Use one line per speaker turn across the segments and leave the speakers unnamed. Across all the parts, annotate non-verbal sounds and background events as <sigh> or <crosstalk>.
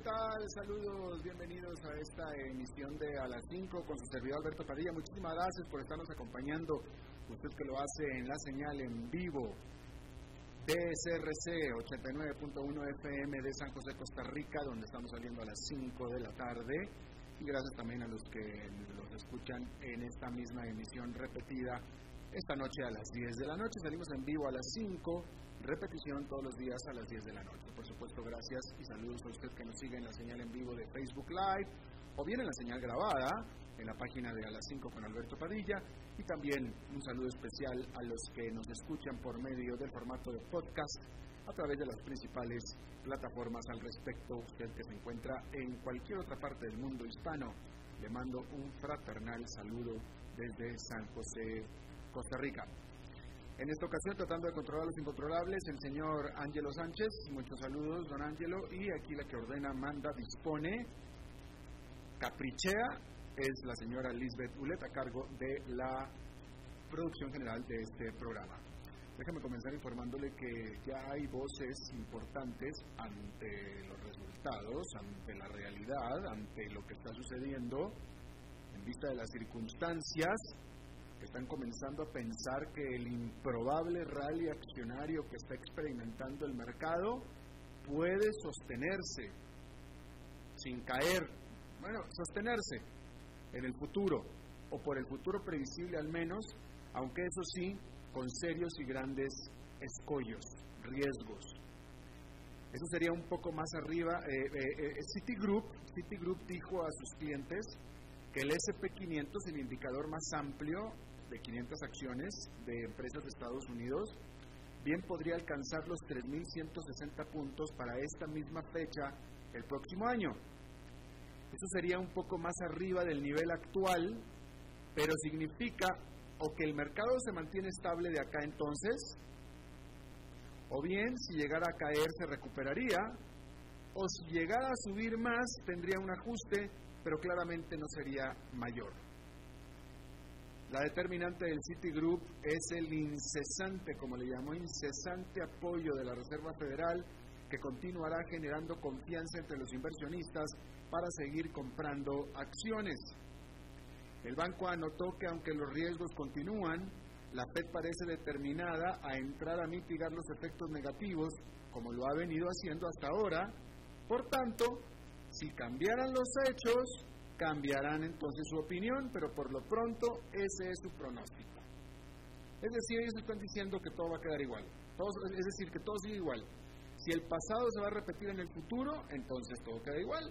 ¿Qué tal? Saludos, bienvenidos a esta emisión de A las 5 con su servidor Alberto Padilla. Muchísimas gracias por estarnos acompañando, usted que lo hace en la señal en vivo de SRC 89.1 FM de San José, Costa Rica, donde estamos saliendo a las 5 de la tarde. Y gracias también a los que los escuchan en esta misma emisión repetida esta noche a las 10 de la noche. Salimos en vivo a las 5 repetición todos los días a las 10 de la noche. Por supuesto, gracias y saludos a usted que nos sigue en la señal en vivo de Facebook Live o bien en la señal grabada en la página de A las 5 con Alberto Padilla y también un saludo especial a los que nos escuchan por medio del formato de podcast a través de las principales plataformas al respecto. Usted que se encuentra en cualquier otra parte del mundo hispano, le mando un fraternal saludo desde San José, Costa Rica. En esta ocasión, tratando de controlar los incontrolables, el señor Ángelo Sánchez. Muchos saludos, don Ángelo. Y aquí la que ordena, manda, dispone, caprichea, es la señora Lisbeth Ulet, a cargo de la producción general de este programa. Déjame comenzar informándole que ya hay voces importantes ante los resultados, ante la realidad, ante lo que está sucediendo, en vista de las circunstancias están comenzando a pensar que el improbable rally accionario que está experimentando el mercado puede sostenerse sin caer, bueno, sostenerse en el futuro, o por el futuro previsible al menos, aunque eso sí, con serios y grandes escollos, riesgos. Eso sería un poco más arriba. Eh, eh, eh Citigroup, Citigroup dijo a sus clientes que el SP500, el indicador más amplio, de 500 acciones de empresas de Estados Unidos, bien podría alcanzar los 3.160 puntos para esta misma fecha el próximo año. Eso sería un poco más arriba del nivel actual, pero significa o que el mercado se mantiene estable de acá entonces, o bien si llegara a caer se recuperaría, o si llegara a subir más tendría un ajuste, pero claramente no sería mayor. La determinante del Citigroup es el incesante, como le llamó, incesante apoyo de la Reserva Federal que continuará generando confianza entre los inversionistas para seguir comprando acciones. El banco anotó que aunque los riesgos continúan, la Fed parece determinada a entrar a mitigar los efectos negativos, como lo ha venido haciendo hasta ahora. Por tanto, si cambiaran los hechos, cambiarán entonces su opinión, pero por lo pronto ese es su pronóstico. Es decir, ellos están diciendo que todo va a quedar igual. es decir, que todo sigue igual. Si el pasado se va a repetir en el futuro, entonces todo queda igual.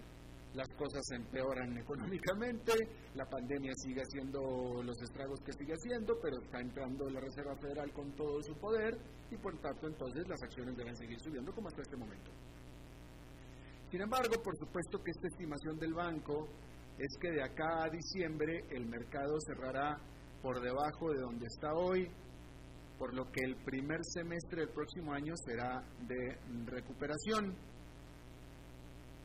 Las cosas se empeoran económicamente, la pandemia sigue haciendo los estragos que sigue haciendo, pero está entrando la Reserva Federal con todo su poder y por tanto entonces las acciones deben seguir subiendo como hasta este momento. Sin embargo, por supuesto que esta estimación del banco es que de acá a diciembre el mercado cerrará por debajo de donde está hoy, por lo que el primer semestre del próximo año será de recuperación.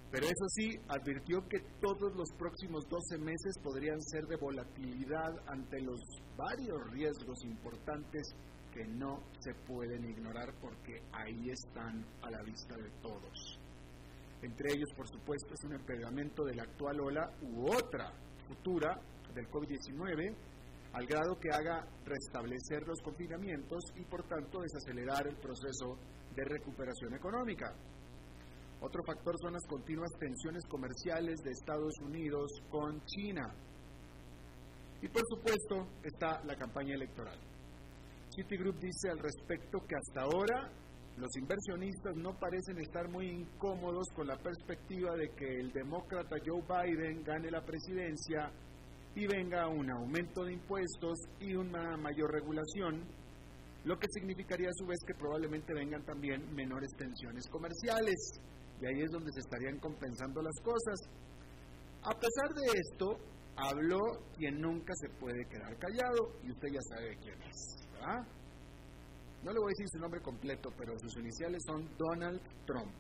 Pero eso sí, advirtió que todos los próximos 12 meses podrían ser de volatilidad ante los varios riesgos importantes que no se pueden ignorar porque ahí están a la vista de todos. Entre ellos, por supuesto, es un empeoramiento de la actual ola u otra futura del COVID-19, al grado que haga restablecer los confinamientos y, por tanto, desacelerar el proceso de recuperación económica. Otro factor son las continuas tensiones comerciales de Estados Unidos con China. Y por supuesto está la campaña electoral. Citigroup dice al respecto que hasta ahora los inversionistas no parecen estar muy incómodos con la perspectiva de que el demócrata Joe Biden gane la presidencia y venga un aumento de impuestos y una mayor regulación, lo que significaría a su vez que probablemente vengan también menores tensiones comerciales. Y ahí es donde se estarían compensando las cosas. A pesar de esto, Habló quien nunca se puede quedar callado y usted ya sabe quién es, ¿verdad? No le voy a decir su nombre completo, pero sus iniciales son Donald Trump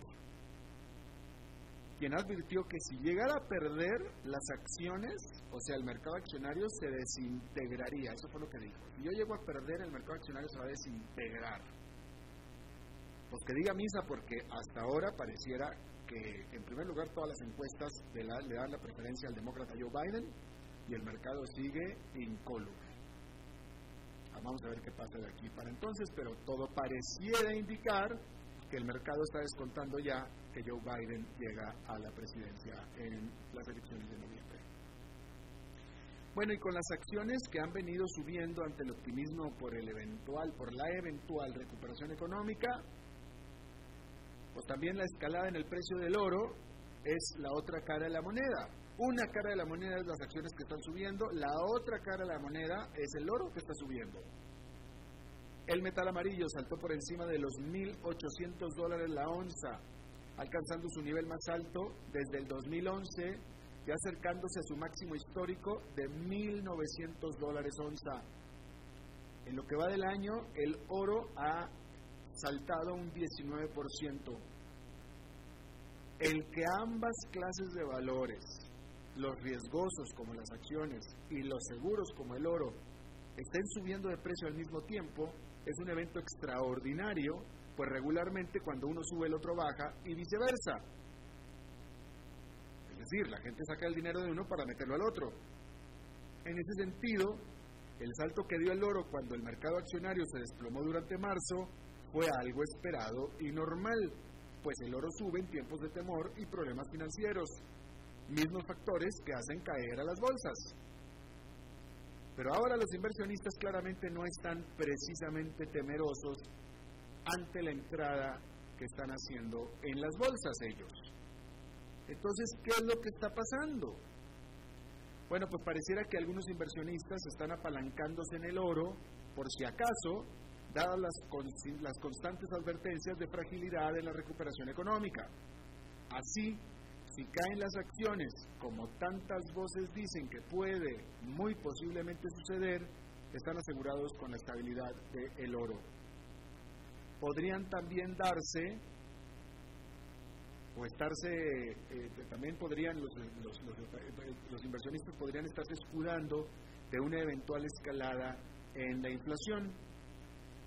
quien advirtió que si llegara a perder las acciones, o sea, el mercado accionario se desintegraría. Eso fue lo que dijo. Si yo llego a perder, el mercado accionario se va a desintegrar. Pues que diga misa, porque hasta ahora pareciera que, en primer lugar, todas las encuestas le dan la preferencia al demócrata Joe Biden y el mercado sigue incólume. Vamos a ver qué pasa de aquí para entonces, pero todo pareciera indicar que el mercado está descontando ya que Joe Biden llega a la presidencia en las elecciones de noviembre. Bueno, y con las acciones que han venido subiendo ante el optimismo por el eventual, por la eventual recuperación económica, pues también la escalada en el precio del oro es la otra cara de la moneda. Una cara de la moneda es las acciones que están subiendo, la otra cara de la moneda es el oro que está subiendo. El metal amarillo saltó por encima de los 1.800 dólares la onza, alcanzando su nivel más alto desde el 2011 y acercándose a su máximo histórico de 1.900 dólares onza. En lo que va del año, el oro ha saltado un 19%. El que ambas clases de valores, los riesgosos como las acciones y los seguros como el oro, estén subiendo de precio al mismo tiempo, es un evento extraordinario, pues regularmente cuando uno sube el otro baja y viceversa. Es decir, la gente saca el dinero de uno para meterlo al otro. En ese sentido, el salto que dio el oro cuando el mercado accionario se desplomó durante marzo fue algo esperado y normal, pues el oro sube en tiempos de temor y problemas financieros, mismos factores que hacen caer a las bolsas. Pero ahora los inversionistas claramente no están precisamente temerosos ante la entrada que están haciendo en las bolsas ellos. Entonces, ¿qué es lo que está pasando? Bueno, pues pareciera que algunos inversionistas están apalancándose en el oro por si acaso, dadas las, las constantes advertencias de fragilidad en la recuperación económica. Así, si caen las acciones, como tantas voces dicen que puede muy posiblemente suceder, están asegurados con la estabilidad del oro. Podrían también darse, o estarse, eh, también podrían, los, los inversionistas podrían estarse escudando de una eventual escalada en la inflación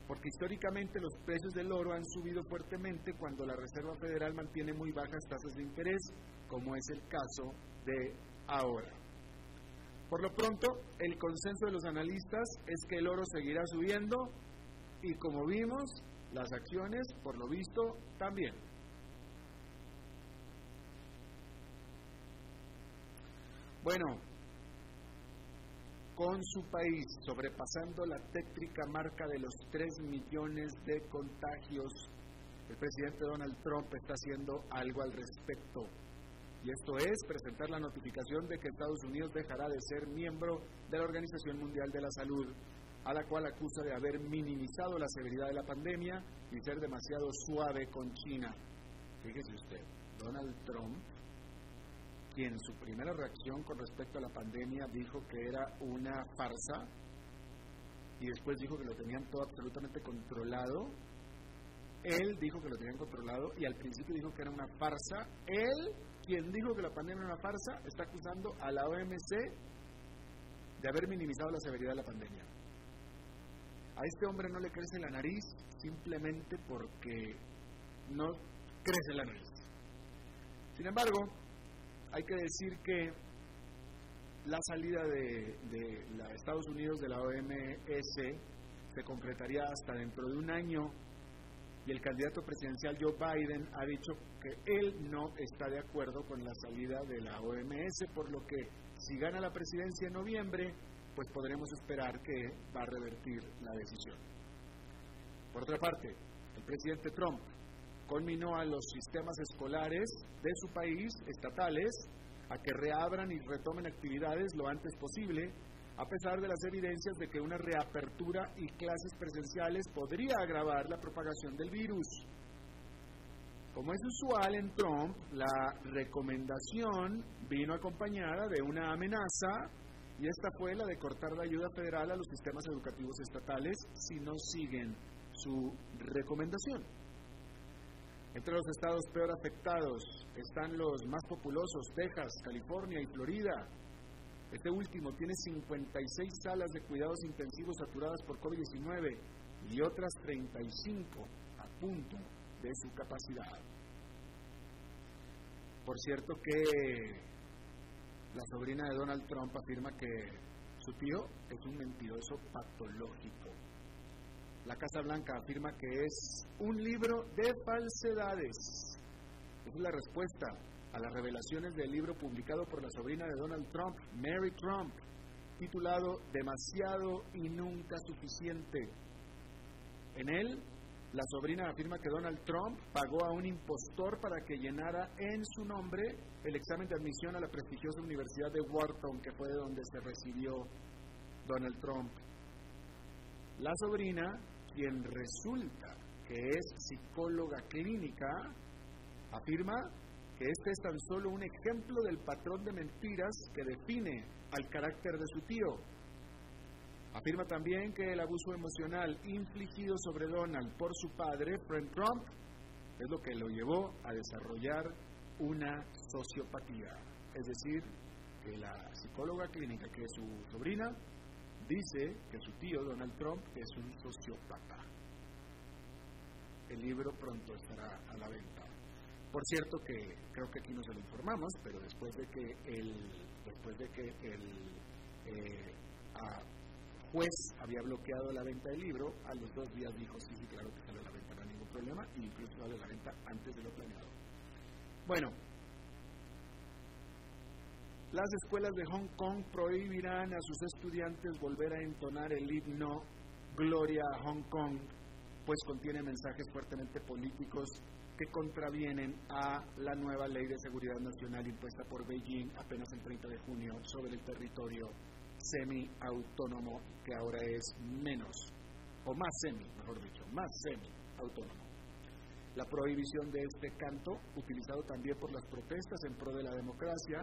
porque históricamente los precios del oro han subido fuertemente cuando la Reserva Federal mantiene muy bajas tasas de interés, como es el caso de ahora. Por lo pronto, el consenso de los analistas es que el oro seguirá subiendo y como vimos, las acciones, por lo visto, también. Bueno, con su país sobrepasando la tétrica marca de los 3 millones de contagios, el presidente Donald Trump está haciendo algo al respecto. Y esto es presentar la notificación de que Estados Unidos dejará de ser miembro de la Organización Mundial de la Salud, a la cual acusa de haber minimizado la severidad de la pandemia y ser demasiado suave con China. Fíjese usted, Donald Trump quien en su primera reacción con respecto a la pandemia dijo que era una farsa y después dijo que lo tenían todo absolutamente controlado. Él dijo que lo tenían controlado y al principio dijo que era una farsa. Él, quien dijo que la pandemia era una farsa, está acusando a la OMC de haber minimizado la severidad de la pandemia. A este hombre no le crece la nariz simplemente porque no crece la nariz. Sin embargo, hay que decir que la salida de, Estados Unidos de la OMS se concretaría hasta dentro de un año y el candidato presidencial Joe Biden ha dicho que él no está de acuerdo con la salida de la OMS, por lo que si gana la presidencia en noviembre, pues podremos esperar que va a revertir la decisión. Por otra parte, el presidente Trump conminó a los sistemas escolares de su país, estatales, a que reabran y retomen actividades lo antes posible, a pesar de las evidencias de que una reapertura y clases presenciales podría agravar la propagación del virus. Como es usual en Trump, la recomendación vino acompañada de una amenaza y esta fue la de cortar la ayuda federal a los sistemas educativos estatales si no siguen su recomendación. Entre los estados peor afectados están los más populosos, Texas, California y Florida. Este último tiene 56 salas de cuidados intensivos saturadas por COVID-19 y otras 35 a punto de su capacidad. Por cierto que la sobrina de Donald Trump afirma que su tío es un mentiroso patológico. La Casa Blanca afirma que es un libro de falsedades. Es la respuesta a las revelaciones del libro publicado por la sobrina de Donald Trump, Mary Trump, titulado Demasiado y nunca suficiente. En él, la sobrina afirma que Donald Trump pagó a un impostor para que llenara en su nombre el examen de admisión a la prestigiosa Universidad de Wharton, que fue de donde se recibió Donald Trump. La sobrina, quien resulta que es psicóloga clínica, afirma que este es tan solo un ejemplo del patrón de mentiras que define al carácter de su tío, Afirma también que el abuso emocional infligido sobre Donald por su padre, Frank Trump, es lo que lo llevó a desarrollar una sociopatía. Es decir, que la psicóloga clínica, que es su sobrina, dice que su tío, Donald Trump, es un sociópata. El libro pronto estará a la venta. Por cierto que creo que aquí no se lo informamos, pero después de que el, después de que el eh, juez había bloqueado la venta del libro, a los dos días dijo, sí, sí, claro que sale la venta, no hay ningún problema, e incluso sale la venta antes de lo planeado. Bueno, las escuelas de Hong Kong prohibirán a sus estudiantes volver a entonar el himno Gloria a Hong Kong, pues contiene mensajes fuertemente políticos que contravienen a la nueva ley de seguridad nacional impuesta por Beijing apenas el 30 de junio sobre el territorio semi-autónomo que ahora es menos, o más semi, mejor dicho, más semi-autónomo. La prohibición de este canto, utilizado también por las protestas en pro de la democracia,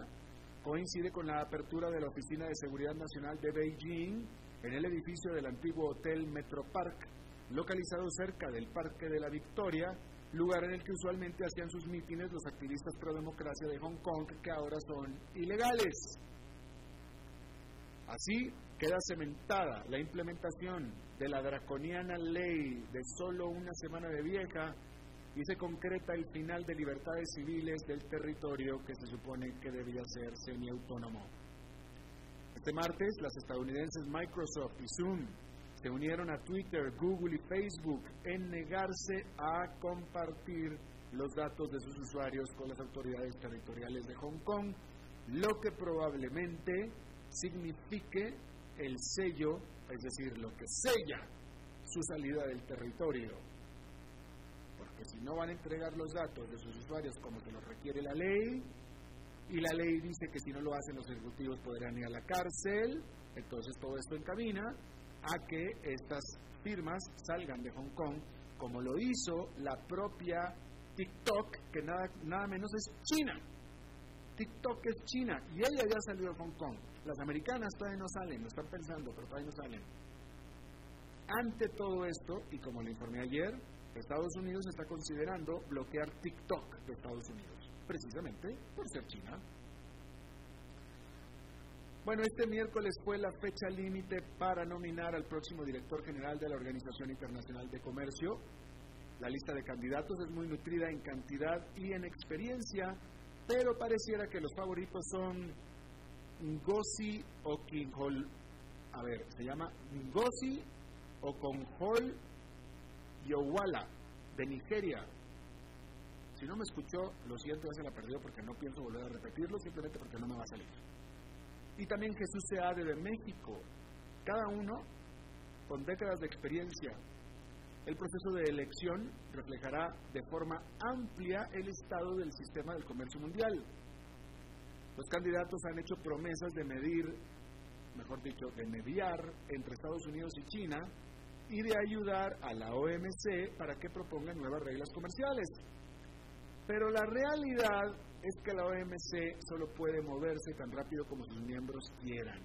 coincide con la apertura de la Oficina de Seguridad Nacional de Beijing en el edificio del antiguo Hotel Metro Park, localizado cerca del Parque de la Victoria, lugar en el que usualmente hacían sus mítines los activistas pro democracia de Hong Kong, que ahora son ilegales. Así queda cementada la implementación de la draconiana ley de solo una semana de vieja y se concreta el final de libertades civiles del territorio que se supone que debía ser semiautónomo. Este martes, las estadounidenses Microsoft y Zoom se unieron a Twitter, Google y Facebook en negarse a compartir los datos de sus usuarios con las autoridades territoriales de Hong Kong, lo que probablemente signifique el sello, es decir, lo que sella su salida del territorio. Porque si no van a entregar los datos de sus usuarios como se los requiere la ley, y la ley dice que si no lo hacen los ejecutivos podrán ir a la cárcel, entonces todo esto encamina a que estas firmas salgan de Hong Kong, como lo hizo la propia TikTok, que nada, nada menos es China. TikTok es China y ella ya salió de Hong Kong. Las americanas todavía no salen, lo están pensando, pero todavía no salen. Ante todo esto, y como le informé ayer, Estados Unidos está considerando bloquear TikTok de Estados Unidos, precisamente por ser China. Bueno, este miércoles fue la fecha límite para nominar al próximo director general de la Organización Internacional de Comercio. La lista de candidatos es muy nutrida en cantidad y en experiencia, pero pareciera que los favoritos son Ngozi Okinhol, a ver, se llama Ngozi Okonjol Yowala, de Nigeria. Si no me escuchó, lo siento, ya se la perdió porque no pienso volver a repetirlo, simplemente porque no me va a salir. Y también Jesús Seade de México, cada uno con décadas de experiencia. El proceso de elección reflejará de forma amplia el estado del sistema del comercio mundial los candidatos han hecho promesas de medir, mejor dicho, de mediar entre Estados Unidos y China y de ayudar a la OMC para que proponga nuevas reglas comerciales. Pero la realidad es que la OMC solo puede moverse tan rápido como sus miembros quieran.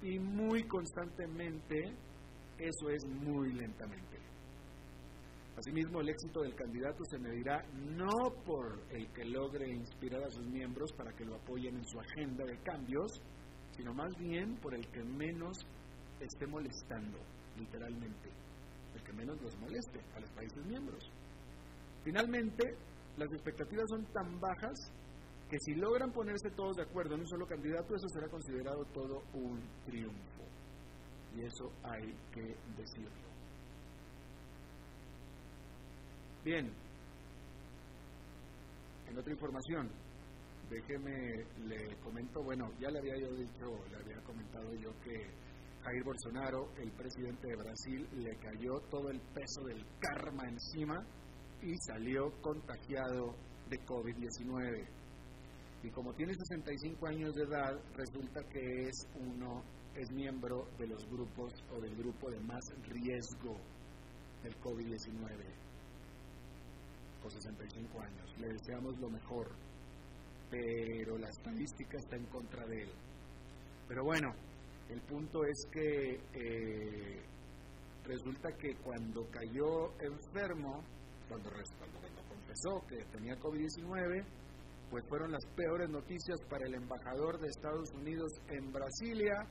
Y muy constantemente, eso es muy lentamente. Asimismo, el éxito del candidato se medirá no por el que logre inspirar a sus miembros para que lo apoyen en su agenda de cambios, sino más bien por el que menos esté molestando, literalmente, el que menos los moleste a los países miembros. Finalmente, las expectativas son tan bajas que si logran ponerse todos de acuerdo en un solo candidato, eso será considerado todo un triunfo. Y eso hay que decirlo. Bien, en otra información, déjeme, le comento, bueno, ya le había yo dicho, le había comentado yo que Jair Bolsonaro, el presidente de Brasil, le cayó todo el peso del karma encima y salió contagiado de COVID-19. Y como tiene 65 años de edad, resulta que es uno, es miembro de los grupos o del grupo de más riesgo del COVID-19. Con 65 años. Le deseamos lo mejor, pero la estadística está en contra de él. Pero bueno, el punto es que eh, resulta que cuando cayó enfermo, cuando, cuando confesó que tenía COVID-19, pues fueron las peores noticias para el embajador de Estados Unidos en Brasilia,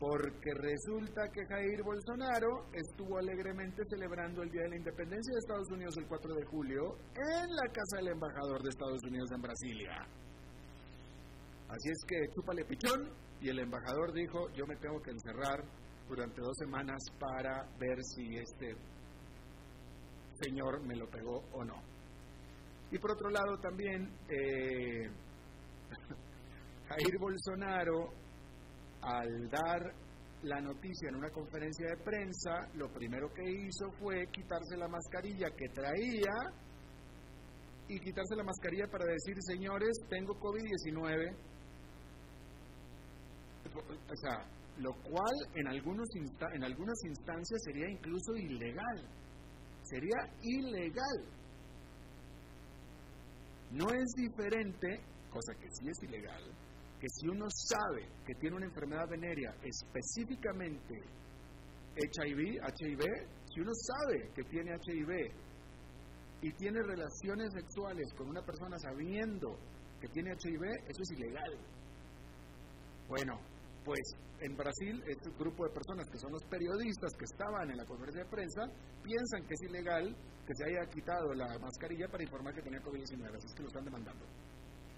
porque resulta que Jair Bolsonaro estuvo alegremente celebrando el Día de la Independencia de Estados Unidos el 4 de julio en la casa del embajador de Estados Unidos en Brasilia. Así es que chúpale pichón y el embajador dijo, yo me tengo que encerrar durante dos semanas para ver si este señor me lo pegó o no. Y por otro lado también, eh, <laughs> Jair Bolsonaro, al dar la noticia en una conferencia de prensa, lo primero que hizo fue quitarse la mascarilla que traía y quitarse la mascarilla para decir, señores, tengo COVID-19. O sea, lo cual en, algunos en algunas instancias sería incluso ilegal sería ilegal. No es diferente, cosa que sí es ilegal, que si uno sabe que tiene una enfermedad venérea específicamente HIV, HIV, si uno sabe que tiene HIV y tiene relaciones sexuales con una persona sabiendo que tiene HIV, eso es ilegal. Bueno, pues en Brasil, este grupo de personas que son los periodistas que estaban en la conferencia de prensa, piensan que es ilegal que se haya quitado la mascarilla para informar que tenía COVID-19, así es que lo están demandando.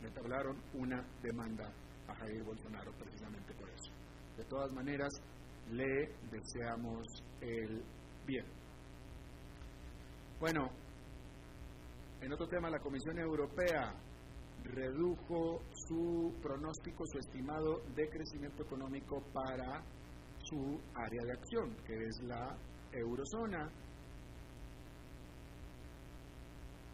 Le tablaron una demanda a Jair Bolsonaro precisamente por eso. De todas maneras, le deseamos el bien. Bueno, en otro tema, la Comisión Europea redujo su pronóstico, su estimado de crecimiento económico para su área de acción, que es la eurozona.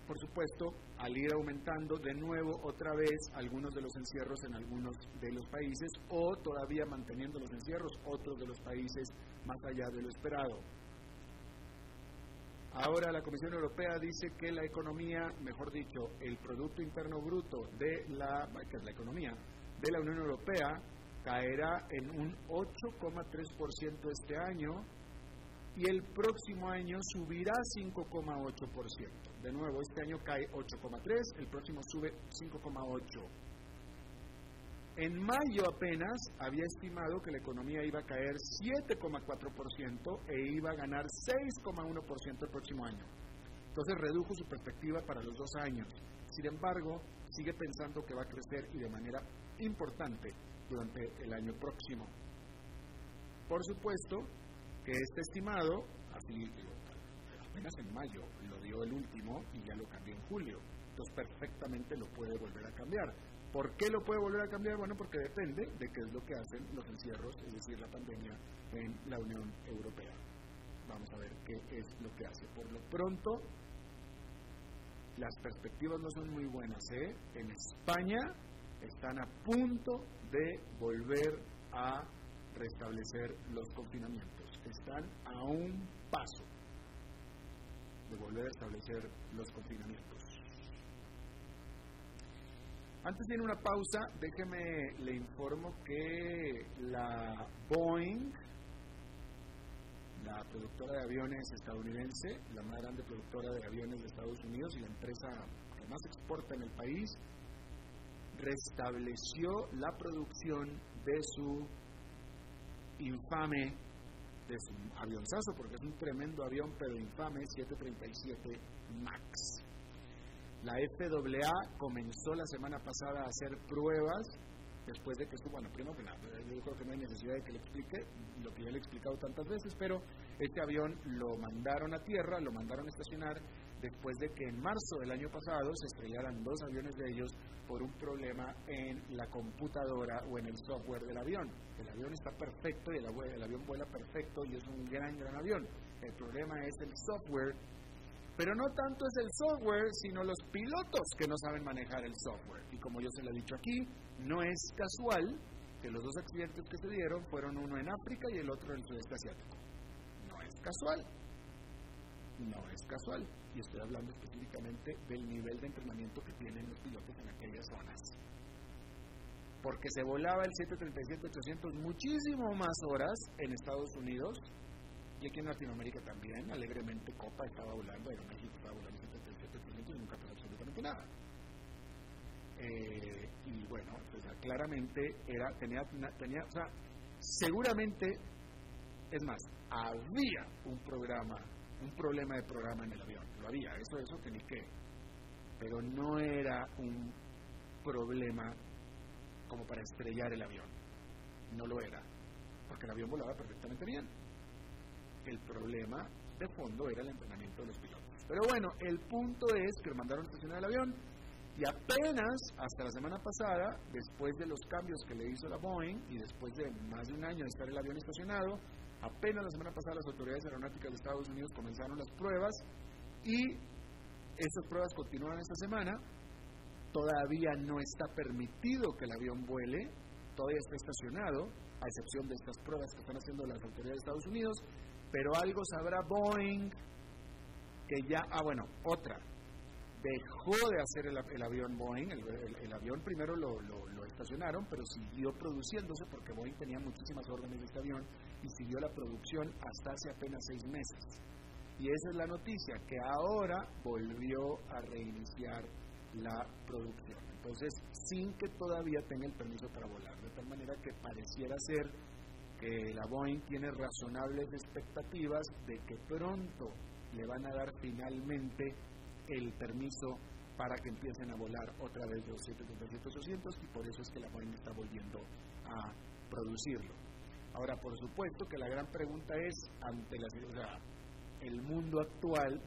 Por supuesto, al ir aumentando de nuevo otra vez algunos de los encierros en algunos de los países o todavía manteniendo los encierros otros de los países más allá de lo esperado. Ahora la Comisión Europea dice que la economía, mejor dicho, el Producto Interno Bruto de la, la economía de la Unión Europea caerá en un 8,3% este año y el próximo año subirá 5,8%. De nuevo, este año cae 8,3, el próximo sube 5,8%. En mayo apenas había estimado que la economía iba a caer 7,4% e iba a ganar 6,1% el próximo año. Entonces redujo su perspectiva para los dos años. Sin embargo, sigue pensando que va a crecer y de manera importante durante el año próximo. Por supuesto que este estimado, así apenas en mayo lo dio el último y ya lo cambió en julio. Entonces perfectamente lo puede volver a cambiar. ¿Por qué lo puede volver a cambiar? Bueno, porque depende de qué es lo que hacen los encierros, es decir, la pandemia en la Unión Europea. Vamos a ver qué es lo que hace. Por lo pronto, las perspectivas no son muy buenas. ¿eh? En España están a punto de volver a restablecer los confinamientos. Están a un paso de volver a establecer los confinamientos. Antes de ir una pausa, déjeme le informo que la Boeing, la productora de aviones estadounidense, la más grande productora de aviones de Estados Unidos y la empresa que más exporta en el país, restableció la producción de su infame, de su avionzazo, porque es un tremendo avión, pero infame, 737 MAX. La FAA comenzó la semana pasada a hacer pruebas después de que estuvo, bueno, primero que nada, yo creo que no hay necesidad de que le explique lo que ya le he explicado tantas veces, pero este avión lo mandaron a tierra, lo mandaron a estacionar después de que en marzo del año pasado se estrellaran dos aviones de ellos por un problema en la computadora o en el software del avión. El avión está perfecto y el, avión vuela perfecto y es un gran, gran avión. El problema es el software pero no tanto es el software, sino los pilotos que no saben manejar el software. Y como yo se lo he dicho aquí, no es casual que los dos accidentes que se dieron fueron uno en África y el otro en el sudeste asiático. No es casual. No es casual. Y estoy hablando específicamente del nivel de entrenamiento que tienen los pilotos en aquellas zonas. Porque se volaba el 737-800 muchísimo más horas en Estados Unidos y aquí en Latinoamérica también, alegremente Copa estaba volando, Aeroméxico estaba volando 77% y nunca pasó absolutamente nada. Eh, y bueno, claramente era, tenía, tenía, o sea, seguramente, es más, había un programa, un problema de programa en el avión, lo había, eso, eso que ni qué, pero no era un problema como para estrellar el avión, no lo era, porque el avión volaba perfectamente bien el problema de fondo era el entrenamiento de los pilotos. Pero bueno, el punto es que mandaron a estacionar el avión y apenas hasta la semana pasada, después de los cambios que le hizo la Boeing y después de más de un año de estar el avión estacionado, apenas la semana pasada las autoridades aeronáuticas de Estados Unidos comenzaron las pruebas y estas pruebas continúan esta semana. Todavía no está permitido que el avión vuele, todavía está estacionado, a excepción de estas pruebas que están haciendo las autoridades de Estados Unidos, pero algo sabrá Boeing que ya, ah bueno, otra, dejó de hacer el, avión Boeing, el, avión primero lo, estacionaron, pero siguió produciéndose porque Boeing tenía muchísimas órdenes de este avión y siguió la producción hasta hace apenas seis meses. Y esa es la noticia, que ahora volvió a reiniciar la producción. Entonces, sin que todavía tenga el permiso para volar, de tal manera que pareciera ser que la Boeing tiene razonables expectativas de que pronto le van a dar finalmente el permiso para que empiecen a volar otra vez los 737-800 y por eso es que la Boeing está volviendo a producirlo. Ahora, por supuesto que la gran pregunta es, ante la, el mundo actual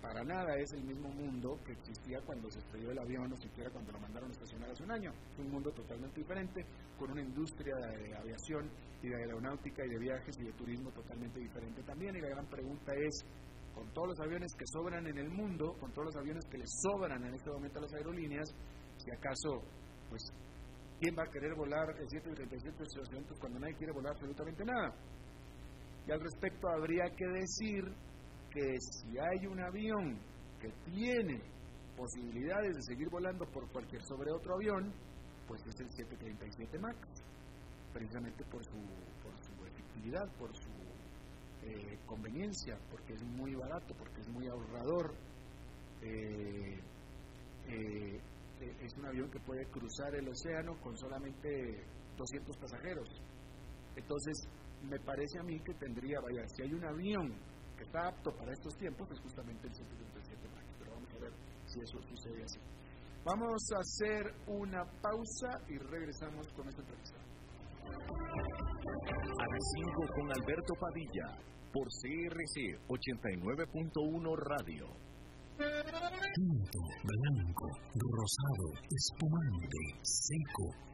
para nada es el mismo mundo que existía cuando se estrelló el avión o siquiera cuando lo mandaron a estacionar hace un año. Es un mundo totalmente diferente, con una industria de aviación y de aeronáutica y de viajes y de turismo totalmente diferente también. Y la gran pregunta es, con todos los aviones que sobran en el mundo, con todos los aviones que le sobran en este momento a las aerolíneas, si acaso, pues, ¿quién va a querer volar el 737-800 cuando nadie quiere volar absolutamente nada? Y al respecto habría que decir que si hay un avión que tiene posibilidades de seguir volando por cualquier sobre otro avión, pues es el 737 MAX, precisamente por su, por su efectividad, por su eh, conveniencia, porque es muy barato, porque es muy ahorrador. Eh, eh, es un avión que puede cruzar el océano con solamente 200 pasajeros. Entonces, me parece a mí que tendría, vaya, si hay un avión está apto para estos tiempos es justamente el 137 Max, pero vamos a ver si eso sucede así. Vamos a hacer una pausa y regresamos con esta entrevista.
A las 5 con Alberto Padilla, por CRC 89.1 Radio.
Tinto, blanco, rosado, espumante, seco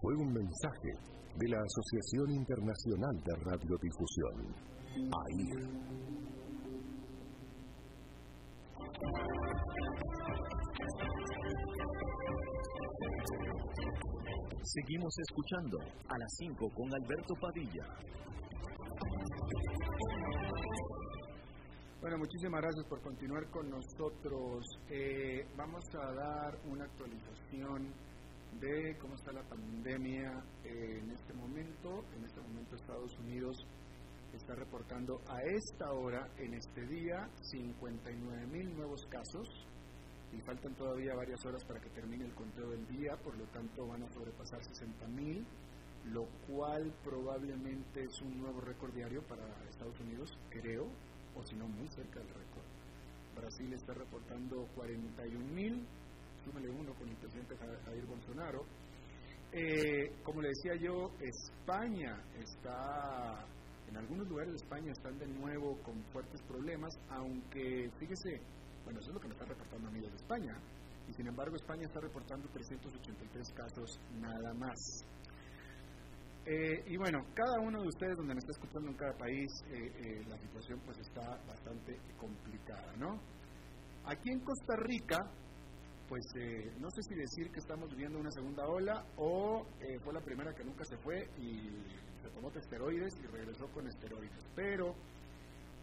Fue un mensaje de la Asociación Internacional de Radiodifusión, AIR.
Seguimos escuchando a las 5 con Alberto Padilla.
Bueno, muchísimas gracias por continuar con nosotros. Eh, vamos a dar una actualización de cómo está la pandemia en este momento. En este momento Estados Unidos está reportando a esta hora, en este día, 59 mil nuevos casos y faltan todavía varias horas para que termine el conteo del día, por lo tanto van a sobrepasar 60 mil, lo cual probablemente es un nuevo récord diario para Estados Unidos, creo, o si no muy cerca del récord. Brasil está reportando 41 mil, súmele uno con el presidente Jair Bolsonaro. Eh, como le decía yo, España está, en algunos lugares de España están de nuevo con fuertes problemas, aunque fíjese, bueno, eso es lo que me está reportando amigos de España, y sin embargo España está reportando 383 casos nada más. Eh, y bueno, cada uno de ustedes donde me está escuchando en cada país, eh, la situación pues está bastante complicada, ¿no? Aquí en Costa Rica, pues eh, no sé si decir que estamos viviendo una segunda ola o eh, fue la primera que nunca se fue y se tomó esteroides y regresó con esteroides. Pero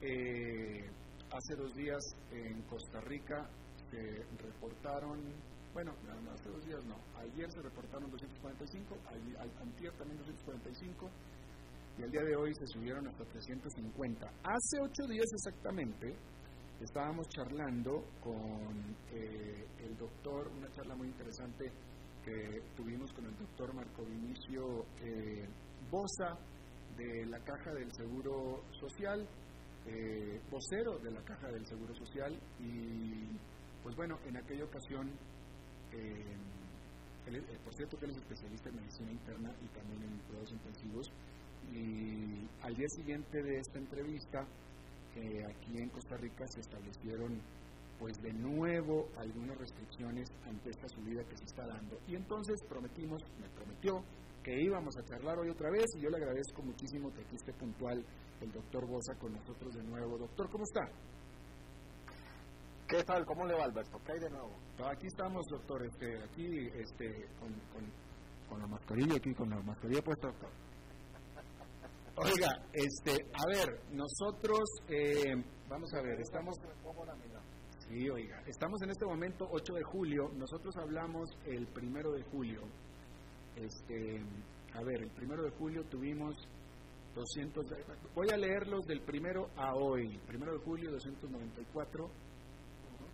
eh, hace dos días en Costa Rica se reportaron, bueno, no, hace dos días no, ayer se reportaron 245, al, antier también 245 y al día de hoy se subieron hasta 350. Hace ocho días exactamente, estábamos charlando con eh, el doctor, una charla muy interesante que tuvimos con el doctor Marco Vinicio eh, Bosa de la Caja del Seguro Social, eh, vocero de la Caja del Seguro Social y pues bueno, en aquella ocasión, por cierto que él es especialista en medicina interna y también en cuidados intensivos y al día siguiente de esta entrevista aquí en Costa Rica se establecieron pues de nuevo algunas restricciones ante esta subida que se está dando. Y entonces prometimos, me prometió que íbamos a charlar hoy otra vez y yo le agradezco muchísimo que aquí esté puntual el doctor Bosa con nosotros de nuevo. Doctor, ¿cómo está?
¿Qué tal? ¿Cómo le va Alberto? ¿Qué hay de nuevo?
Aquí estamos, doctor, este, aquí este, con, con, con la mascarilla, aquí con la mascarilla puesta, doctor. Oiga, este, a ver, nosotros, eh, vamos a ver, estamos... Sí, oiga, estamos en este momento 8 de julio, nosotros hablamos el primero de julio. Este, a ver, el primero de julio tuvimos 200, voy a leerlos del primero a hoy. Primero de julio 294,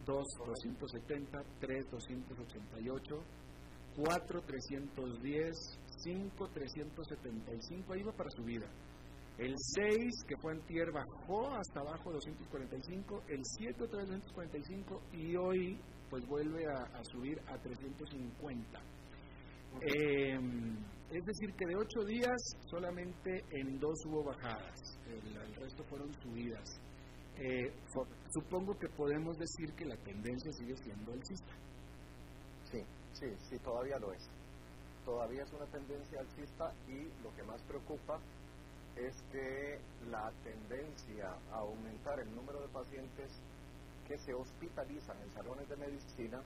2 270, 3 288, 4 310, 5 375, ahí va para su vida. El 6, que fue en tierra, bajó hasta abajo 245. El 7 otra vez 245 y hoy pues vuelve a, subir a 350. Em, es decir, que de 8 días solamente en dos hubo bajadas, el, resto fueron subidas. Eh, supongo que podemos decir que la tendencia sigue siendo alcista.
Sí, sí, sí, todavía lo es. Todavía es una tendencia alcista y lo que más preocupa es que la tendencia a aumentar el número de pacientes que se hospitalizan en salones de medicina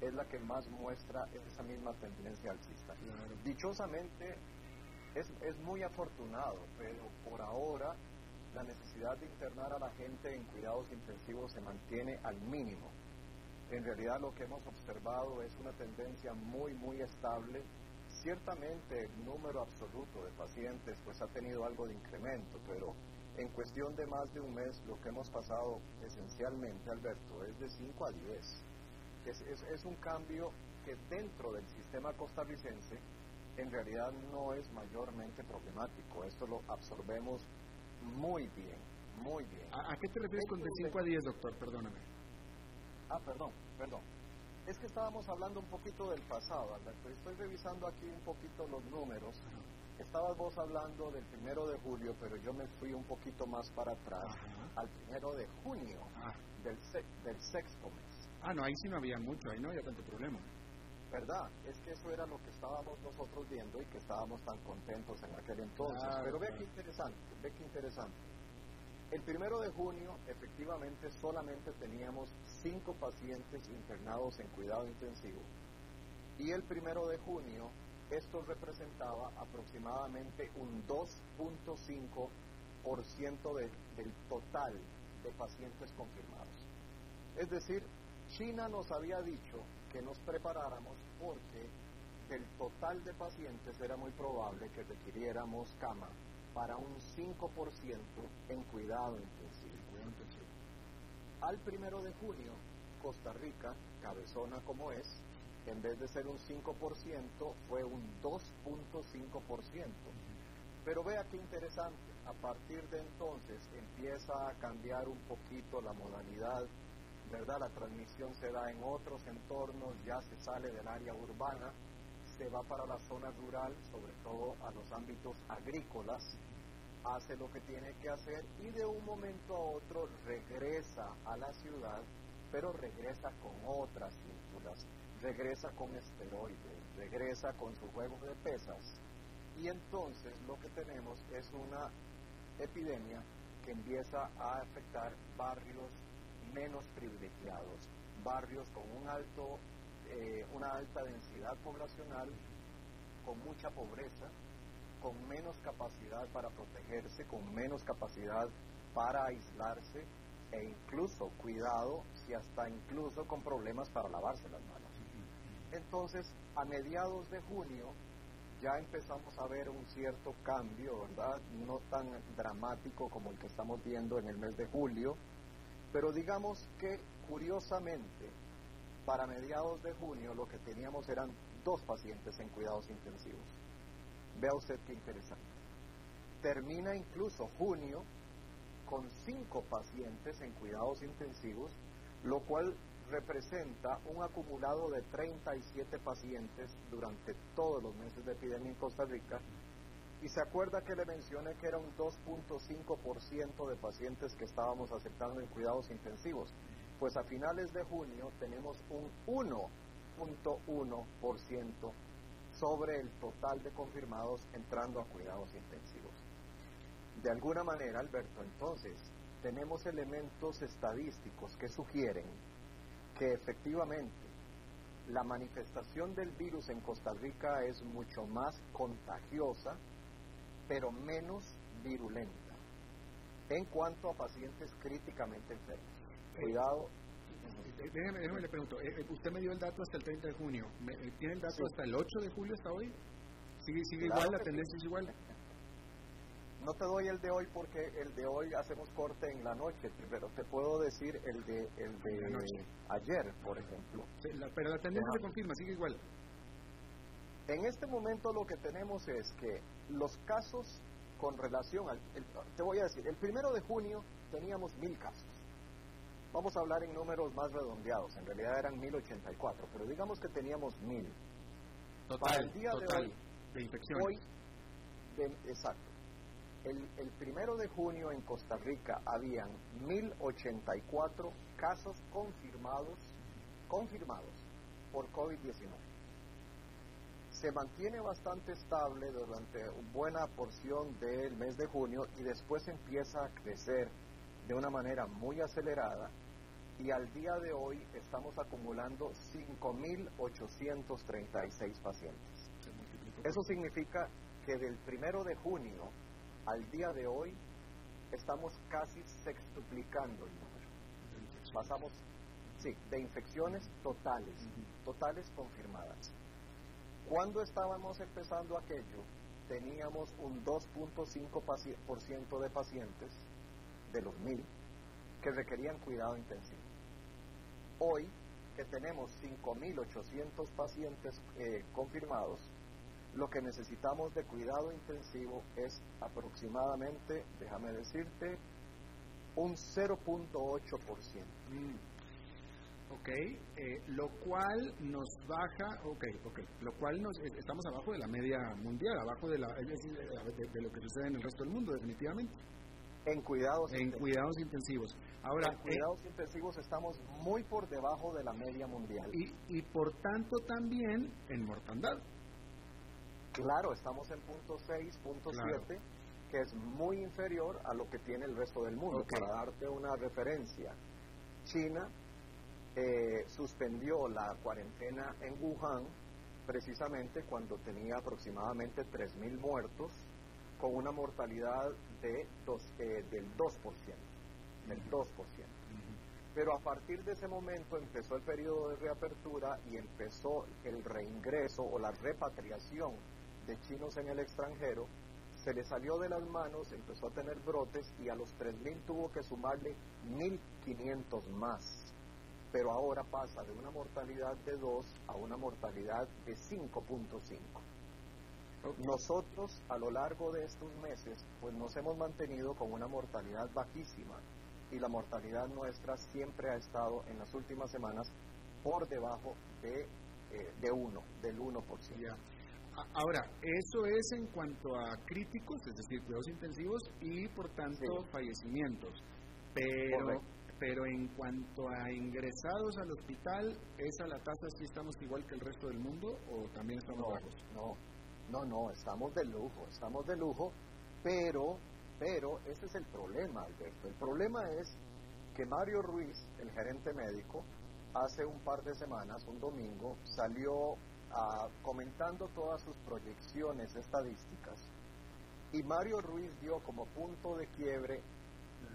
es la que más muestra esa misma tendencia alcista. Dichosamente, es, es muy afortunado, pero por ahora la necesidad de internar a la gente en cuidados intensivos se mantiene al mínimo. En realidad lo que hemos observado es una tendencia muy, muy estable. Ciertamente el número absoluto de pacientes pues ha tenido algo de incremento, pero en cuestión de más de un mes lo que hemos pasado esencialmente, Alberto, es de 5 a 10. Es, es, es un cambio que dentro del sistema costarricense en realidad no es mayormente problemático. Esto lo absorbemos muy bien, muy bien.
¿A, qué te refieres con de 5 a 10, doctor? Perdóname.
Ah, perdón, perdón. Es que estábamos hablando un poquito del pasado, Alberto. Estoy revisando aquí un poquito los números. Estabas vos hablando del primero de julio, pero yo me fui un poquito más para atrás, al primero de junio ah. del, del sexto mes.
Ah, no, ahí sí no había mucho, ahí no había tanto problema.
¿verdad? Es que eso era lo que estábamos nosotros viendo y que estábamos tan contentos en aquel entonces. Pero ve qué interesante, ve qué interesante. El primero de junio, efectivamente, solamente teníamos cinco pacientes internados en cuidado intensivo. Y el primero de junio, esto representaba aproximadamente un 2.5% de, del total de pacientes confirmados. Es decir, China nos había dicho que nos preparáramos porque del total de pacientes era muy probable que requiriéramos cama para un 5% en cuidado intensivo. Al primero de junio, Costa Rica, cabezona como es, en vez de ser un 5%, fue un 2.5%. Pero vea qué interesante, a partir de entonces empieza a cambiar un poquito la modalidad ¿verdad? La transmisión se da en otros entornos, ya se sale del área urbana, se va para la zona rural, sobre todo a los ámbitos agrícolas, hace lo que tiene que hacer y de un momento a otro regresa a la ciudad, pero regresa con otras ínfulas, regresa con esteroides, regresa con su juego de pesas. Y entonces lo que tenemos es una epidemia que empieza a afectar barrios menos privilegiados, barrios con un alto, eh, una alta densidad poblacional, con mucha pobreza, con menos capacidad para protegerse, con menos capacidad para aislarse e incluso, cuidado, si hasta incluso con problemas para lavarse las manos. Entonces, a mediados de junio ya empezamos a ver un cierto cambio, ¿verdad? No tan dramático como el que estamos viendo en el mes de julio, pero digamos que curiosamente, para mediados de junio lo que teníamos eran dos pacientes en cuidados intensivos. Vea usted qué interesante. Termina incluso junio con cinco pacientes en cuidados intensivos, lo cual representa un acumulado de 37 pacientes durante todos los meses de epidemia en Costa Rica y se acuerda que le mencioné que era un 2.5% de pacientes que estábamos aceptando en cuidados intensivos. Pues a finales de junio tenemos un 1.1% sobre el total de confirmados entrando a cuidados intensivos. De alguna manera, Alberto, entonces, tenemos elementos estadísticos que sugieren que efectivamente la manifestación del virus en Costa Rica es mucho más contagiosa pero menos virulenta en cuanto a pacientes críticamente enfermos. Cuidado.
Eh, déjeme, déjeme le pregunto, eh, eh, usted me dio el dato hasta el 30 de junio, ¿tiene el dato hasta el 8 de julio hasta hoy? ¿Sigue, sigue igual, la tendencia es igual?
No te doy el de hoy porque el de hoy hacemos corte en la noche, pero te puedo decir el de, el de ayer, por ejemplo.
pero la tendencia se confirma, sigue igual.
En este momento lo que tenemos es que los casos con relación al... te voy a decir, el primero de junio teníamos mil casos. Vamos a hablar en números más redondeados, en realidad eran 1084, pero digamos que teníamos mil.
Total, Para el día de hoy, de infecciones.
Hoy, exacto. El, el primero de junio en Costa Rica habían 1084 casos confirmados, confirmados por COVID-19 se mantiene bastante estable durante buena porción del mes de junio y después empieza a crecer de una manera muy acelerada y al día de hoy estamos acumulando 5.836 pacientes. Eso significa que del primero de junio al día de hoy estamos casi sextuplicando el número. Pasamos, sí, de infecciones totales, totales confirmadas. Cuando estábamos empezando aquello, teníamos un 2.5% de pacientes de los mil que requerían cuidado intensivo. Hoy, que tenemos 5.800 pacientes eh, confirmados, lo que necesitamos de cuidado intensivo es aproximadamente, déjame decirte, un 0.8%.
Mm. Ok, eh, lo cual nos baja, ok, ok, lo cual nos, estamos abajo de la media mundial, abajo de, la, de, lo que sucede en el resto del mundo, definitivamente.
En cuidados
En cuidados intensivos.
Ahora, en eh, cuidados intensivos estamos muy por debajo de la media mundial.
Y, y por tanto también en mortandad.
Claro, estamos en punto 6, punto 7, que es muy inferior a lo que tiene el resto del mundo. Para darte una referencia, China eh, suspendió la cuarentena en Wuhan precisamente cuando tenía aproximadamente 3.000 muertos con una mortalidad de dos, eh, del 2%, del 2%. Pero a partir de ese momento empezó el periodo de reapertura y empezó el reingreso o la repatriación de chinos en el extranjero, se le salió de las manos, empezó a tener brotes y a los 3.000 tuvo que sumarle 1.500 más. Pero ahora pasa de una mortalidad de 2 a una mortalidad de 5.5. Nosotros a lo largo de estos meses pues nos hemos mantenido con una mortalidad bajísima y la mortalidad nuestra siempre ha estado en las últimas semanas por debajo de, eh, de 1, del 1%.
Ahora, eso es en cuanto a críticos, es decir, cuidados intensivos y por tanto fallecimientos. Pero, pero en cuanto a ingresados al hospital, ¿esa la tasa sí estamos igual que el resto del mundo o también estamos bajos?
No, no, no, estamos de lujo, estamos de lujo, pero, pero ese es el problema, Alberto. El problema es que Mario Ruiz, el gerente médico, hace un par de semanas, un domingo, salió comentando todas sus proyecciones estadísticas y Mario Ruiz dio como punto de quiebre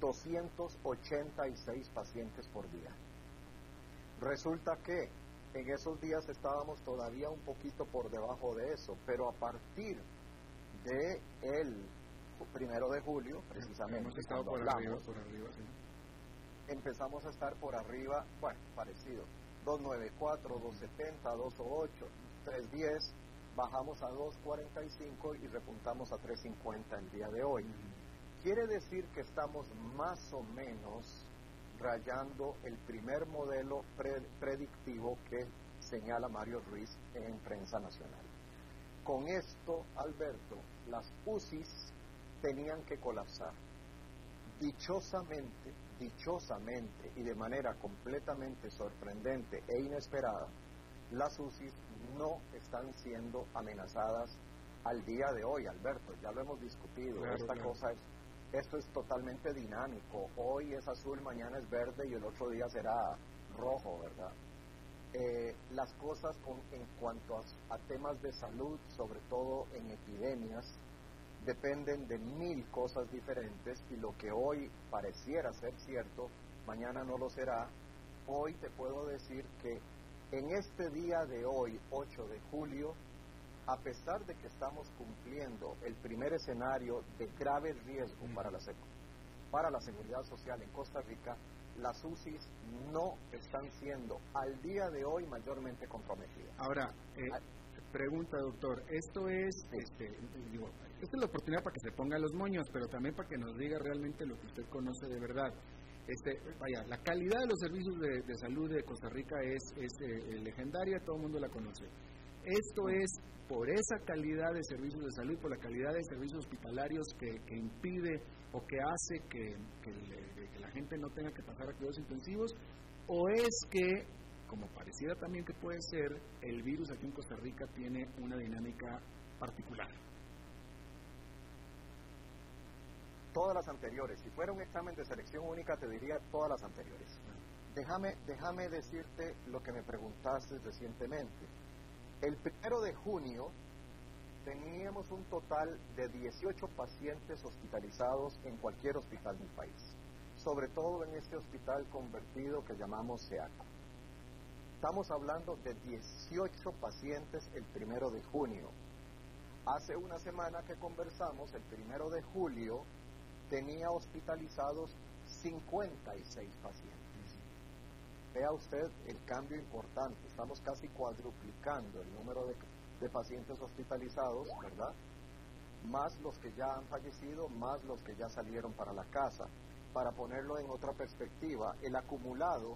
286 pacientes por día. Resulta que en esos días estábamos todavía un poquito por debajo de eso, pero a partir de el primero de julio, precisamente, empezamos a estar por arriba, bueno, parecido, 294, 270, 208, 310, bajamos a 245 y repuntamos a 350 el día de hoy. Quiere decir que estamos más o menos rayando el primer modelo predictivo que señala Mario Ruiz en prensa nacional. Con esto, Alberto, las UCIs tenían que colapsar. Dichosamente, dichosamente y de manera completamente sorprendente e inesperada, las UCIs no están siendo amenazadas al día de hoy, Alberto. Ya lo hemos discutido. Esta cosa es, esto es totalmente dinámico. Hoy es azul, mañana es verde y el otro día será rojo, ¿verdad? Eh, las cosas con, en cuanto a, a temas de salud, sobre todo en epidemias, dependen de mil cosas diferentes y lo que hoy pareciera ser cierto, mañana no lo será. Hoy te puedo decir que en este día de hoy, 8 de julio, a pesar de que estamos cumpliendo el primer escenario de grave riesgo para la, para la seguridad social en Costa Rica, las UCIs no están siendo al día de hoy mayormente comprometidas.
Ahora, eh, pregunta doctor, esto es, este, digo, esta es la oportunidad para que se ponga los moños, pero también para que nos diga realmente lo que usted conoce de verdad. Este, vaya, la calidad de los servicios de, salud de Costa Rica es, eh, legendaria, todo el mundo la conoce. Esto es por esa calidad de servicios de salud, por la calidad de servicios hospitalarios que, impide o que hace que, la gente no tenga que pasar a cuidados intensivos, o es que, como pareciera también que puede ser, el virus aquí en Costa Rica tiene una dinámica particular.
todas las anteriores. Si fuera un examen de selección única, te diría todas las anteriores. déjame, déjame decirte lo que me preguntaste recientemente. El primero de junio teníamos un total de 18 pacientes hospitalizados en cualquier hospital del país, sobre todo en este hospital convertido que llamamos SEACO. Estamos hablando de 18 pacientes el primero de junio. Hace una semana que conversamos, el primero de julio, tenía hospitalizados 56 pacientes. Vea usted el cambio importante, estamos casi cuadruplicando el número de, de pacientes hospitalizados, ¿verdad? Más los que ya han fallecido, más los que ya salieron para la casa. Para ponerlo en otra perspectiva, el acumulado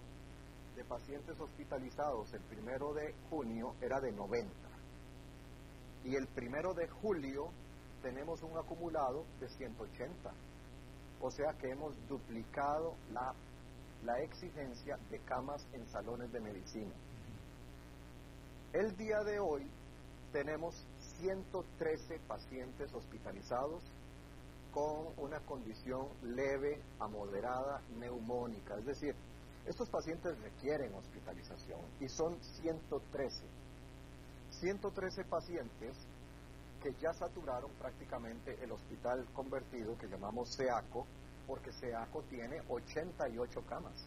de pacientes hospitalizados el primero de junio era de 90. Y el primero de julio tenemos un acumulado de 180. O sea que hemos duplicado la, la exigencia de camas en salones de medicina. El día de hoy tenemos 113 pacientes hospitalizados con una condición leve a moderada neumónica, es decir, estos pacientes requieren hospitalización y son 113. 113 pacientes que ya saturaron prácticamente el hospital convertido que llamamos SEACO, porque SEACO tiene 88 camas.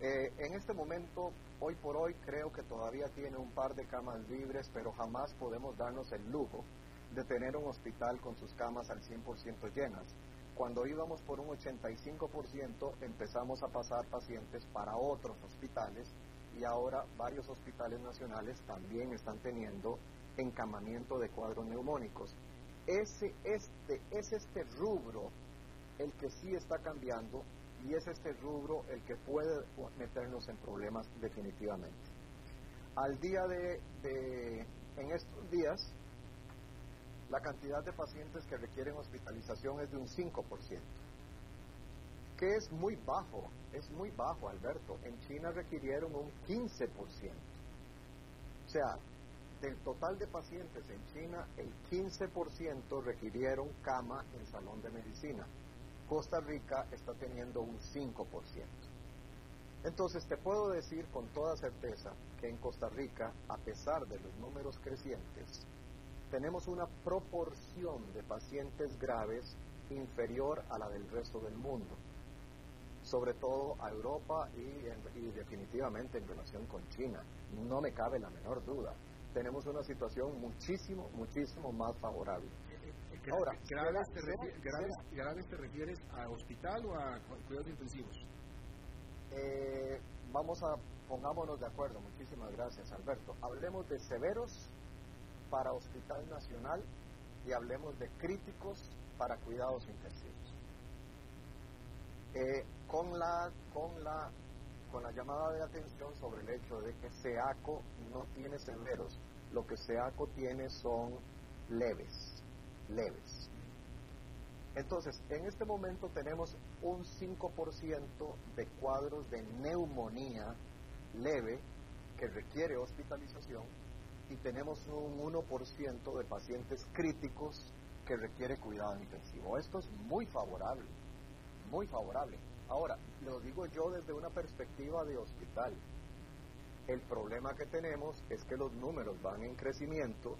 Eh, en este momento, hoy por hoy, creo que todavía tiene un par de camas libres, pero jamás podemos darnos el lujo de tener un hospital con sus camas al 100% llenas. Cuando íbamos por un 85%, empezamos a pasar pacientes para otros hospitales y ahora varios hospitales nacionales también están teniendo encamamiento de cuadros neumónicos. Ese, este, es este rubro el que sí está cambiando y es este rubro el que puede meternos en problemas definitivamente. Al día de, en estos días, la cantidad de pacientes que requieren hospitalización es de un 5%, que es muy bajo, es muy bajo, Alberto. En China requirieron un 15%. O sea, del total de pacientes en China, el 15% requirieron cama en salón de medicina. Costa Rica está teniendo un 5%. Entonces te puedo decir con toda certeza que en Costa Rica, a pesar de los números crecientes, tenemos una proporción de pacientes graves inferior a la del resto del mundo, sobre todo a Europa y, definitivamente en relación con China. No me cabe la menor duda. Tenemos una situación muchísimo, muchísimo más favorable.
Ahora, ¿graves te, graves, graves te refieres a hospital o a cuidados intensivos?
Eh, vamos a, pongámonos de acuerdo, muchísimas gracias Alberto. Hablemos de severos para Hospital Nacional y hablemos de críticos para cuidados intensivos. Eh, con, la, con, la, con la llamada de atención sobre el hecho de que SEACO no tiene severos, lo que SEACO tiene son leves, leves. Entonces, en este momento tenemos un 5% de cuadros de neumonía leve que requiere hospitalización y tenemos un 1% de pacientes críticos que requiere cuidado intensivo. Esto es muy favorable, muy favorable. Ahora, lo digo yo desde una perspectiva de hospital. El problema que tenemos es que los números van en crecimiento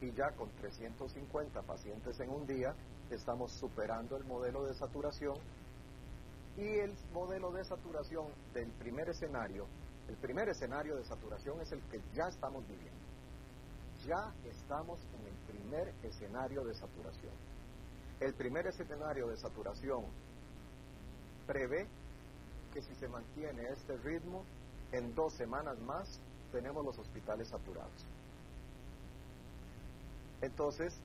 y ya con 350 pacientes en un día estamos superando el modelo de saturación y el modelo de saturación del primer escenario, el primer escenario de saturación es el que ya estamos viviendo ya estamos en el primer escenario de saturación. El primer escenario de saturación prevé que si se mantiene este ritmo, en dos semanas más tenemos los hospitales saturados. Entonces,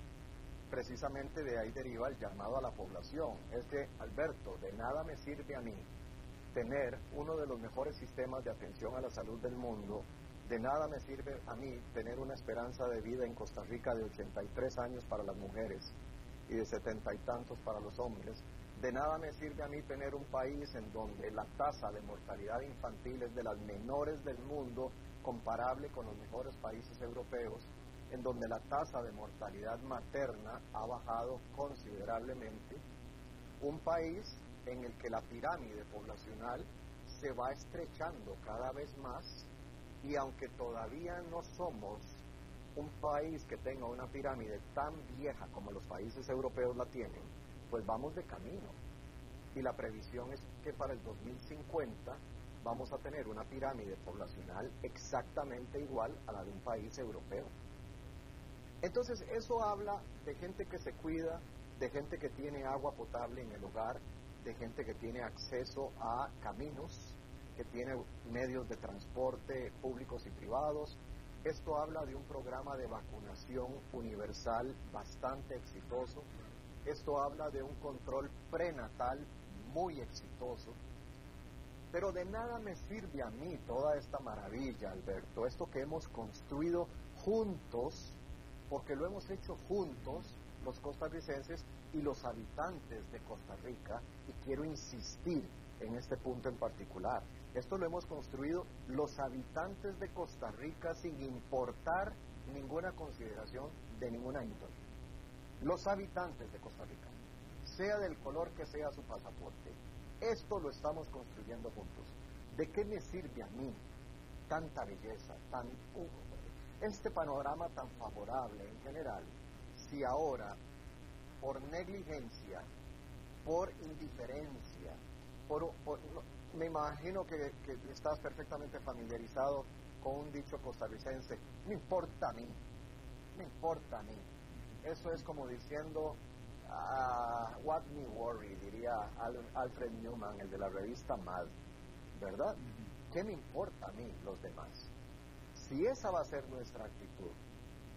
precisamente de ahí deriva el llamado a la población. Es que, Alberto, de nada me sirve a mí tener uno de los mejores sistemas de atención a la salud del mundo de nada me sirve a mí tener una esperanza de vida en Costa Rica de 83 años para las mujeres y de setenta y tantos para los hombres. De nada me sirve a mí tener un país en donde la tasa de mortalidad infantil es de las menores del mundo, comparable con los mejores países europeos, en donde la tasa de mortalidad materna ha bajado considerablemente. Un país en el que la pirámide poblacional se va estrechando cada vez más y aunque todavía no somos un país que tenga una pirámide tan vieja como los países europeos la tienen, pues vamos de camino. Y la previsión es que para el 2050 vamos a tener una pirámide poblacional exactamente igual a la de un país europeo. Entonces eso habla de gente que se cuida, de gente que tiene agua potable en el hogar, de gente que tiene acceso a caminos, que tiene medios de transporte públicos y privados. Esto habla de un programa de vacunación universal bastante exitoso. Esto habla de un control prenatal muy exitoso. Pero de nada me sirve a mí toda esta maravilla, Alberto, esto que hemos construido juntos, porque lo hemos hecho juntos los costarricenses y los habitantes de Costa Rica, y quiero insistir en este punto en particular. Esto lo hemos construido los habitantes de Costa Rica sin importar ninguna consideración de ninguna índole. Los habitantes de Costa Rica, sea del color que sea su pasaporte, esto lo estamos construyendo juntos. ¿De qué me sirve a mí tanta belleza, tan este panorama tan favorable en general, si ahora por negligencia, por indiferencia, por, me imagino que, estás perfectamente familiarizado con un dicho costarricense, me importa a mí, me importa a mí. Eso es como diciendo, uh, what me worry, diría Alfred Newman, el de la revista Mad, ¿verdad? ¿Qué me importa a mí los demás? Si esa va a ser nuestra actitud,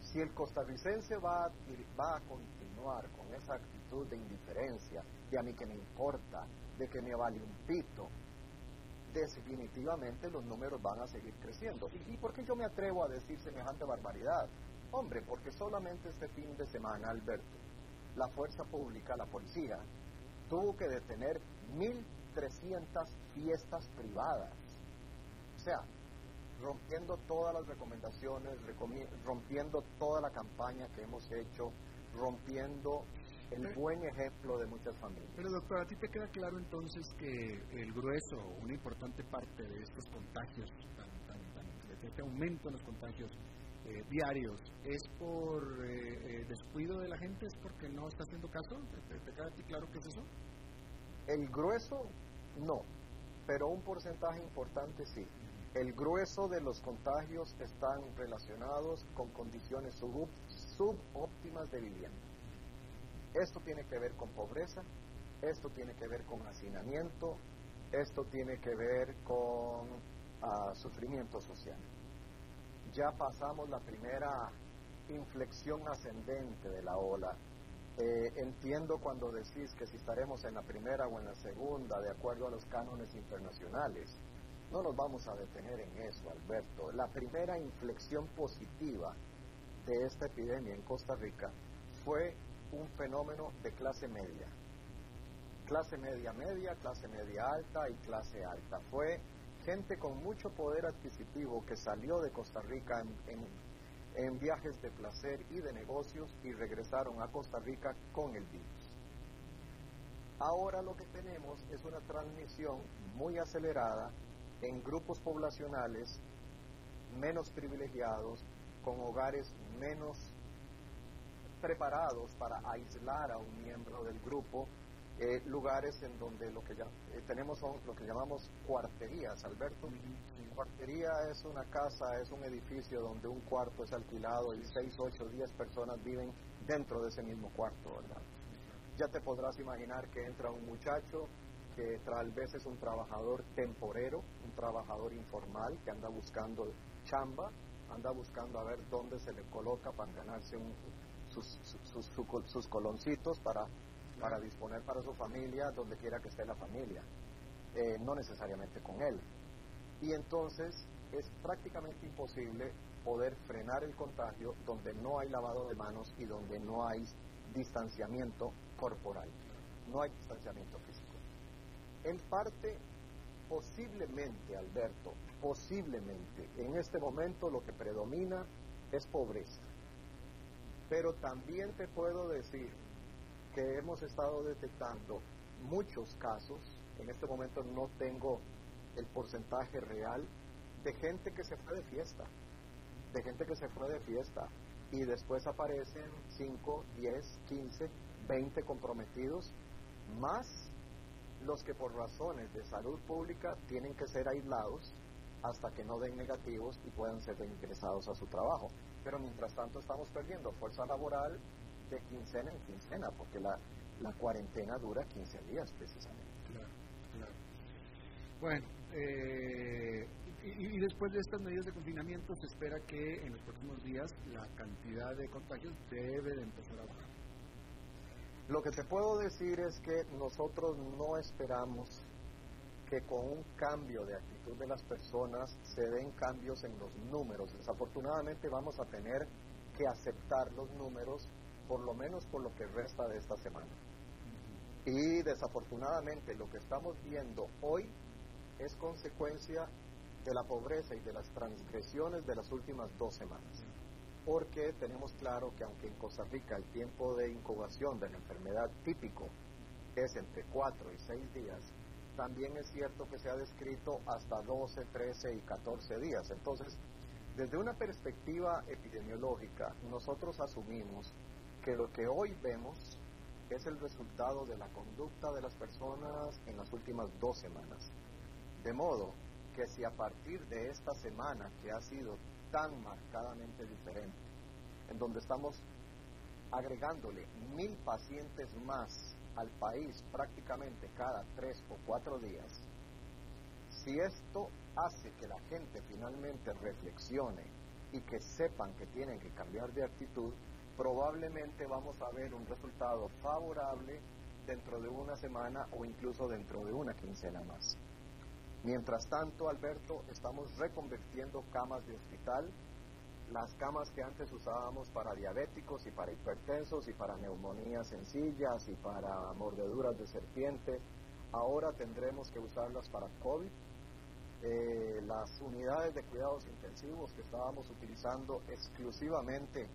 si el costarricense va a, va a continuar con esa actitud de indiferencia, de a mí que me importa, de que me vale un pito, definitivamente los números van a seguir creciendo. ¿Y, por qué yo me atrevo a decir semejante barbaridad? Hombre, porque solamente este fin de semana, Alberto, la fuerza pública, la policía, tuvo que detener 1.300 fiestas privadas. O sea, rompiendo todas las recomendaciones, rompiendo toda la campaña que hemos hecho, rompiendo el buen ejemplo de muchas familias.
Pero doctor, ¿a ti te queda claro entonces que el grueso, una importante parte de estos contagios, de este aumento en los contagios eh, diarios, es por eh, eh, descuido de la gente, es porque no está haciendo caso? ¿Te, queda a ti claro que es eso?
El grueso, no, pero un porcentaje importante sí. El grueso de los contagios están relacionados con condiciones subóptimas de vivienda. Esto tiene que ver con pobreza, esto tiene que ver con hacinamiento, esto tiene que ver con ah, sufrimiento social. Ya pasamos la primera inflexión ascendente de la ola. Eh, entiendo cuando decís que si estaremos en la primera o en la segunda, de acuerdo a los cánones internacionales, no nos vamos a detener en eso, Alberto. La primera inflexión positiva de esta epidemia en Costa Rica fue un fenómeno de clase media. Clase media media, clase media alta y clase alta. Fue gente con mucho poder adquisitivo que salió de Costa Rica en, viajes de placer y de negocios y regresaron a Costa Rica con el virus. Ahora lo que tenemos es una transmisión muy acelerada en grupos poblacionales menos privilegiados, con hogares menos preparados para aislar a un miembro del grupo, eh, lugares en donde lo que ya, eh, tenemos son lo que llamamos cuarterías, Alberto. Cuartería es una casa, es un edificio donde un cuarto es alquilado y seis, ocho, diez personas viven dentro de ese mismo cuarto, ¿verdad? Ya te podrás imaginar que entra un muchacho que tal vez es un trabajador temporero, un trabajador informal que anda buscando chamba, anda buscando a ver dónde se le coloca para ganarse un, sus, coloncitos para, para disponer para su familia donde quiera que esté la familia, eh, no necesariamente con él. Y entonces es prácticamente imposible poder frenar el contagio donde no hay lavado de manos y donde no hay distanciamiento corporal, no hay distanciamiento. En parte, posiblemente, Alberto, posiblemente, en este momento lo que predomina es pobreza. Pero también te puedo decir que hemos estado detectando muchos casos, en este momento no tengo el porcentaje real de gente que se fue de fiesta, de gente que se fue de fiesta y después aparecen 5, 10, 15, 20 comprometidos, más los que por razones de salud pública tienen que ser aislados hasta que no den negativos y puedan ser ingresados a su trabajo. Pero mientras tanto estamos perdiendo fuerza laboral de quincena en quincena, porque la, la cuarentena dura 15 días precisamente.
Claro, claro. Bueno, eh, y, después de estas medidas de confinamiento se espera que en los próximos días la cantidad de contagios debe de empezar a bajar.
Lo que te puedo decir es que nosotros no esperamos que con un cambio de actitud de las personas se den cambios en los números. Desafortunadamente vamos a tener que aceptar los números por lo menos por lo que resta de esta semana. Y desafortunadamente lo que estamos viendo hoy es consecuencia de la pobreza y de las transgresiones de las últimas dos semanas. Porque tenemos claro que aunque en Costa Rica el tiempo de incubación de la enfermedad típico es entre 4 y 6 días, también es cierto que se ha descrito hasta 12, 13 y 14 días. Entonces, desde una perspectiva epidemiológica, nosotros asumimos que lo que hoy vemos es el resultado de la conducta de las personas en las últimas dos semanas. De modo que si a partir de esta semana que ha sido tan marcadamente diferente, en donde estamos agregándole mil pacientes más al país prácticamente cada tres o cuatro días, si esto hace que la gente finalmente reflexione y que sepan que tienen que cambiar de actitud, probablemente vamos a ver un resultado favorable dentro de una semana o incluso dentro de una quincena más. Mientras tanto, Alberto, estamos reconvirtiendo camas de hospital, las camas que antes usábamos para diabéticos y para hipertensos y para neumonías sencillas y para mordeduras de serpiente, ahora tendremos que usarlas para COVID. Eh, las unidades de cuidados intensivos que estábamos utilizando exclusivamente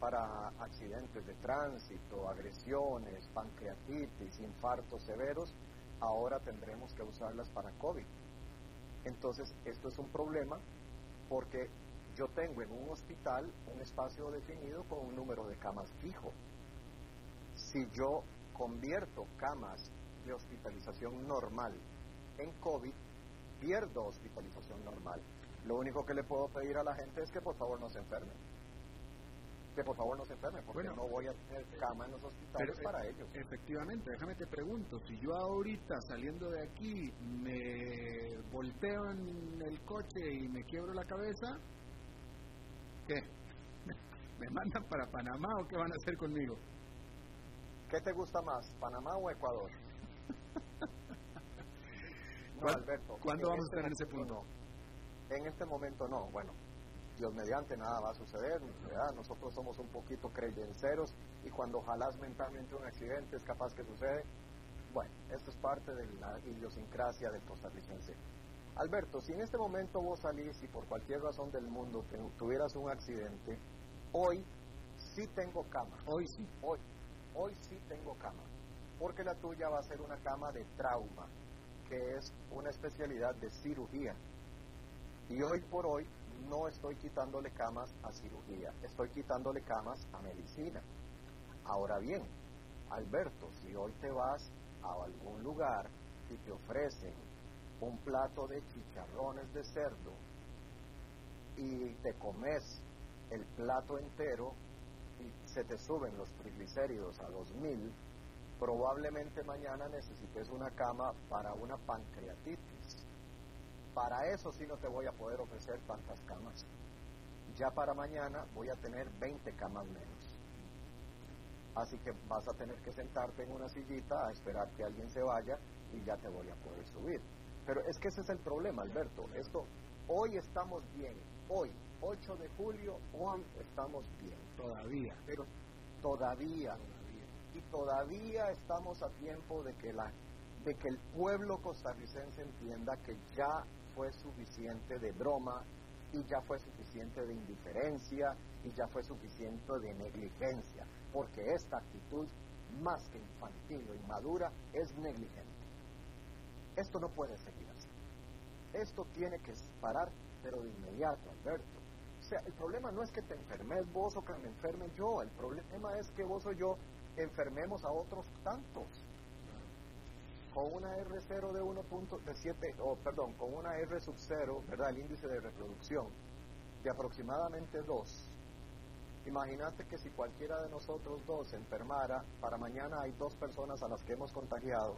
para accidentes de tránsito, agresiones, pancreatitis, infartos severos, ahora tendremos que usarlas para COVID. Entonces, esto es un problema porque yo tengo en un hospital un espacio definido con un número de camas fijo. Si yo convierto camas de hospitalización normal en COVID, pierdo hospitalización normal. Lo único que le puedo pedir a la gente es que por favor no se enfermen que por favor no se enfermen, porque no voy a tener cama en los hospitales para ellos.
Efectivamente, déjame te pregunto, si yo ahorita saliendo de aquí me volteo en el coche y me quiebro la cabeza, ¿qué? <laughs> ¿Me mandan para Panamá o qué van a hacer conmigo?
¿Qué te gusta más, Panamá o Ecuador? <laughs> no, Alberto.
¿Cuándo vamos a este estar en ese punto?
En este momento no, bueno, Dios mediante nada va a suceder, nosotros somos un poquito creyenceros y cuando jalas mentalmente un accidente es capaz que sucede. Bueno, esto es parte de la idiosincrasia del costarricense. Alberto, si en este momento vos salís y por cualquier razón del mundo tuvieras un accidente, hoy sí tengo cama.
Hoy sí.
Hoy, hoy sí tengo cama. Porque la tuya va a ser una cama de trauma, que es una especialidad de cirugía. Y hoy por hoy no estoy quitándole camas a cirugía, estoy quitándole camas a medicina. Ahora bien, Alberto, si hoy te vas a algún lugar y te ofrecen un plato de chicharrones de cerdo y te comes el plato entero y se te suben los triglicéridos a 2000, probablemente mañana necesites una cama para una pancreatitis para eso sí no te voy a poder ofrecer tantas camas. Ya para mañana voy a tener 20 camas menos. Así que vas a tener que sentarte en una sillita a esperar que alguien se vaya y ya te voy a poder subir. Pero es que ese es el problema, Alberto. Esto, hoy estamos bien, hoy, 8 de julio, hoy estamos bien.
Todavía.
Pero todavía. todavía. Y todavía estamos a tiempo de que la de que el pueblo costarricense entienda que ya fue suficiente de broma y ya fue suficiente de indiferencia y ya fue suficiente de negligencia, porque esta actitud, más que infantil o inmadura, es negligente. Esto no puede seguir así. Esto tiene que parar, pero de inmediato, Alberto. O sea, el problema no es que te enfermes vos o que me enferme yo, el problema es que vos o yo enfermemos a otros tantos. Con una R0 de 1.7, o perdón, con una R sub 0, ¿verdad? El índice de reproducción de aproximadamente 2. Imagínate que si cualquiera de nosotros dos enfermara, para mañana hay dos personas a las que hemos contagiado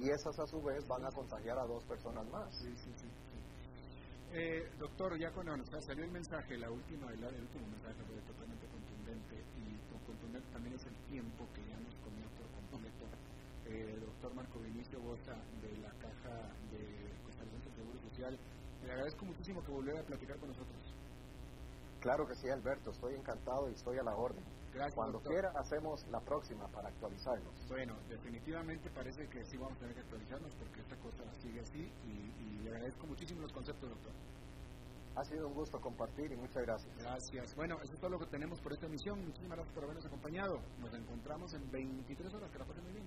y esas a su vez van a contagiar a dos personas más.
Sí, sí, sí. Eh, doctor, ya con salió el mensaje, la última, el, el último mensaje fue totalmente contundente y contundente también es el tiempo que ya nos comió por completo. Eh, doctor Marco Vinicio Bosa de la Caja de Costarricense del Seguro Social, le agradezco muchísimo que volviera a platicar con nosotros.
Claro que sí, Alberto, estoy encantado y estoy a la orden.
Gracias,
Cuando quiera hacemos la próxima para actualizarnos.
Bueno, definitivamente parece que sí vamos a tener que actualizarnos porque esta cosa sigue así y, le agradezco muchísimo los conceptos, doctor.
Ha sido un gusto compartir y muchas gracias.
Gracias. Bueno, eso es todo lo que tenemos por esta emisión. Muchísimas gracias por habernos acompañado. Nos encontramos en 23 horas. Que la pasen muy bien.